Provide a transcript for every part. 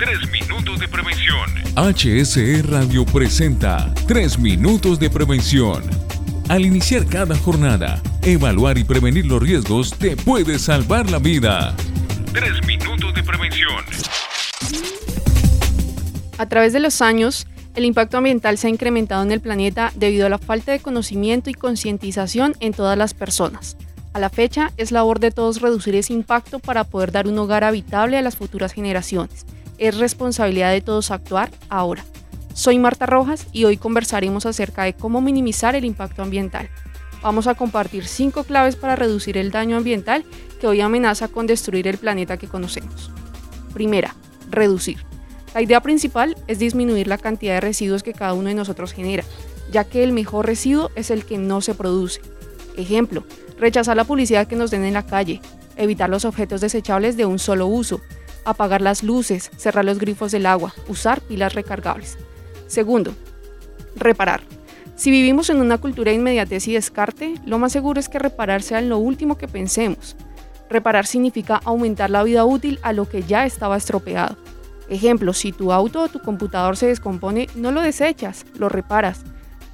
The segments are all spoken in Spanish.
Tres minutos de prevención. HSE Radio presenta Tres minutos de prevención. Al iniciar cada jornada, evaluar y prevenir los riesgos te puede salvar la vida. Tres minutos de prevención. A través de los años, el impacto ambiental se ha incrementado en el planeta debido a la falta de conocimiento y concientización en todas las personas. A la fecha, es labor de todos reducir ese impacto para poder dar un hogar habitable a las futuras generaciones es responsabilidad de todos actuar ahora. Soy Marta Rojas y hoy conversaremos acerca de cómo minimizar el impacto ambiental. Vamos a compartir cinco claves para reducir el daño ambiental que hoy amenaza con destruir el planeta que conocemos. Primera, reducir. La idea principal es disminuir la cantidad de residuos que cada uno de nosotros genera, ya que el mejor residuo es el que no se produce. Ejemplo, rechazar la publicidad que nos den en la calle, evitar los objetos desechables de un solo uso, apagar las luces, cerrar los grifos del agua, usar pilas recargables. Segundo, reparar. Si vivimos en una cultura de inmediatez y descarte, lo más seguro es que reparar sea lo último que pensemos. Reparar significa aumentar la vida útil a lo que ya estaba estropeado. Ejemplo, si tu auto o tu computador se descompone, no lo desechas, lo reparas.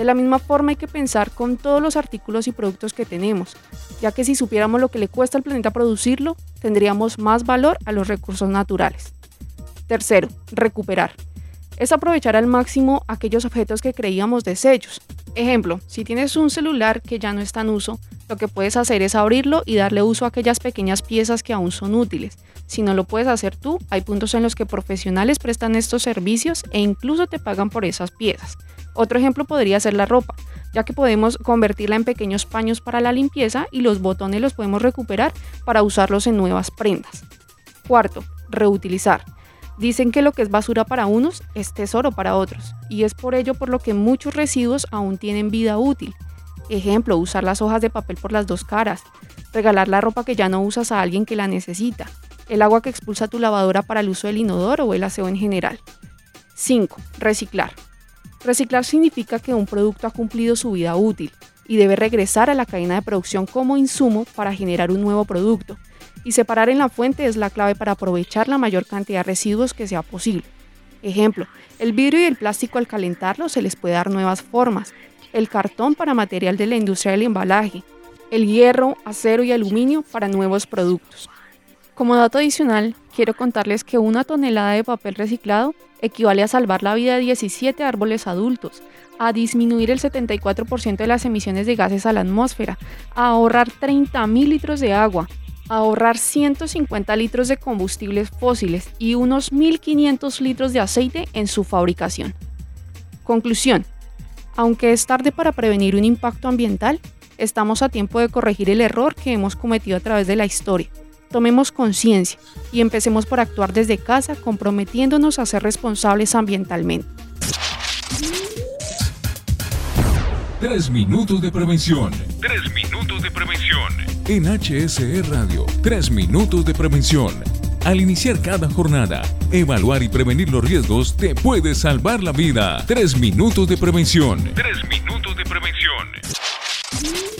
De la misma forma hay que pensar con todos los artículos y productos que tenemos, ya que si supiéramos lo que le cuesta al planeta producirlo, tendríamos más valor a los recursos naturales. Tercero, recuperar. Es aprovechar al máximo aquellos objetos que creíamos desechos. Ejemplo, si tienes un celular que ya no está en uso, lo que puedes hacer es abrirlo y darle uso a aquellas pequeñas piezas que aún son útiles. Si no lo puedes hacer tú, hay puntos en los que profesionales prestan estos servicios e incluso te pagan por esas piezas. Otro ejemplo podría ser la ropa, ya que podemos convertirla en pequeños paños para la limpieza y los botones los podemos recuperar para usarlos en nuevas prendas. Cuarto, reutilizar. Dicen que lo que es basura para unos es tesoro para otros, y es por ello por lo que muchos residuos aún tienen vida útil. Ejemplo, usar las hojas de papel por las dos caras, regalar la ropa que ya no usas a alguien que la necesita, el agua que expulsa tu lavadora para el uso del inodoro o el aseo en general. 5. Reciclar. Reciclar significa que un producto ha cumplido su vida útil y debe regresar a la cadena de producción como insumo para generar un nuevo producto. Y separar en la fuente es la clave para aprovechar la mayor cantidad de residuos que sea posible. Ejemplo, el vidrio y el plástico al calentarlo se les puede dar nuevas formas, el cartón para material de la industria del embalaje, el hierro, acero y aluminio para nuevos productos. Como dato adicional, quiero contarles que una tonelada de papel reciclado equivale a salvar la vida de 17 árboles adultos, a disminuir el 74% de las emisiones de gases a la atmósfera, a ahorrar 30.000 litros de agua, a ahorrar 150 litros de combustibles fósiles y unos 1.500 litros de aceite en su fabricación. Conclusión. Aunque es tarde para prevenir un impacto ambiental, estamos a tiempo de corregir el error que hemos cometido a través de la historia Tomemos conciencia y empecemos por actuar desde casa comprometiéndonos a ser responsables ambientalmente. Tres minutos de prevención. Tres minutos de prevención. En HSE Radio, tres minutos de prevención. Al iniciar cada jornada, evaluar y prevenir los riesgos te puede salvar la vida. Tres minutos de prevención. Tres minutos de prevención.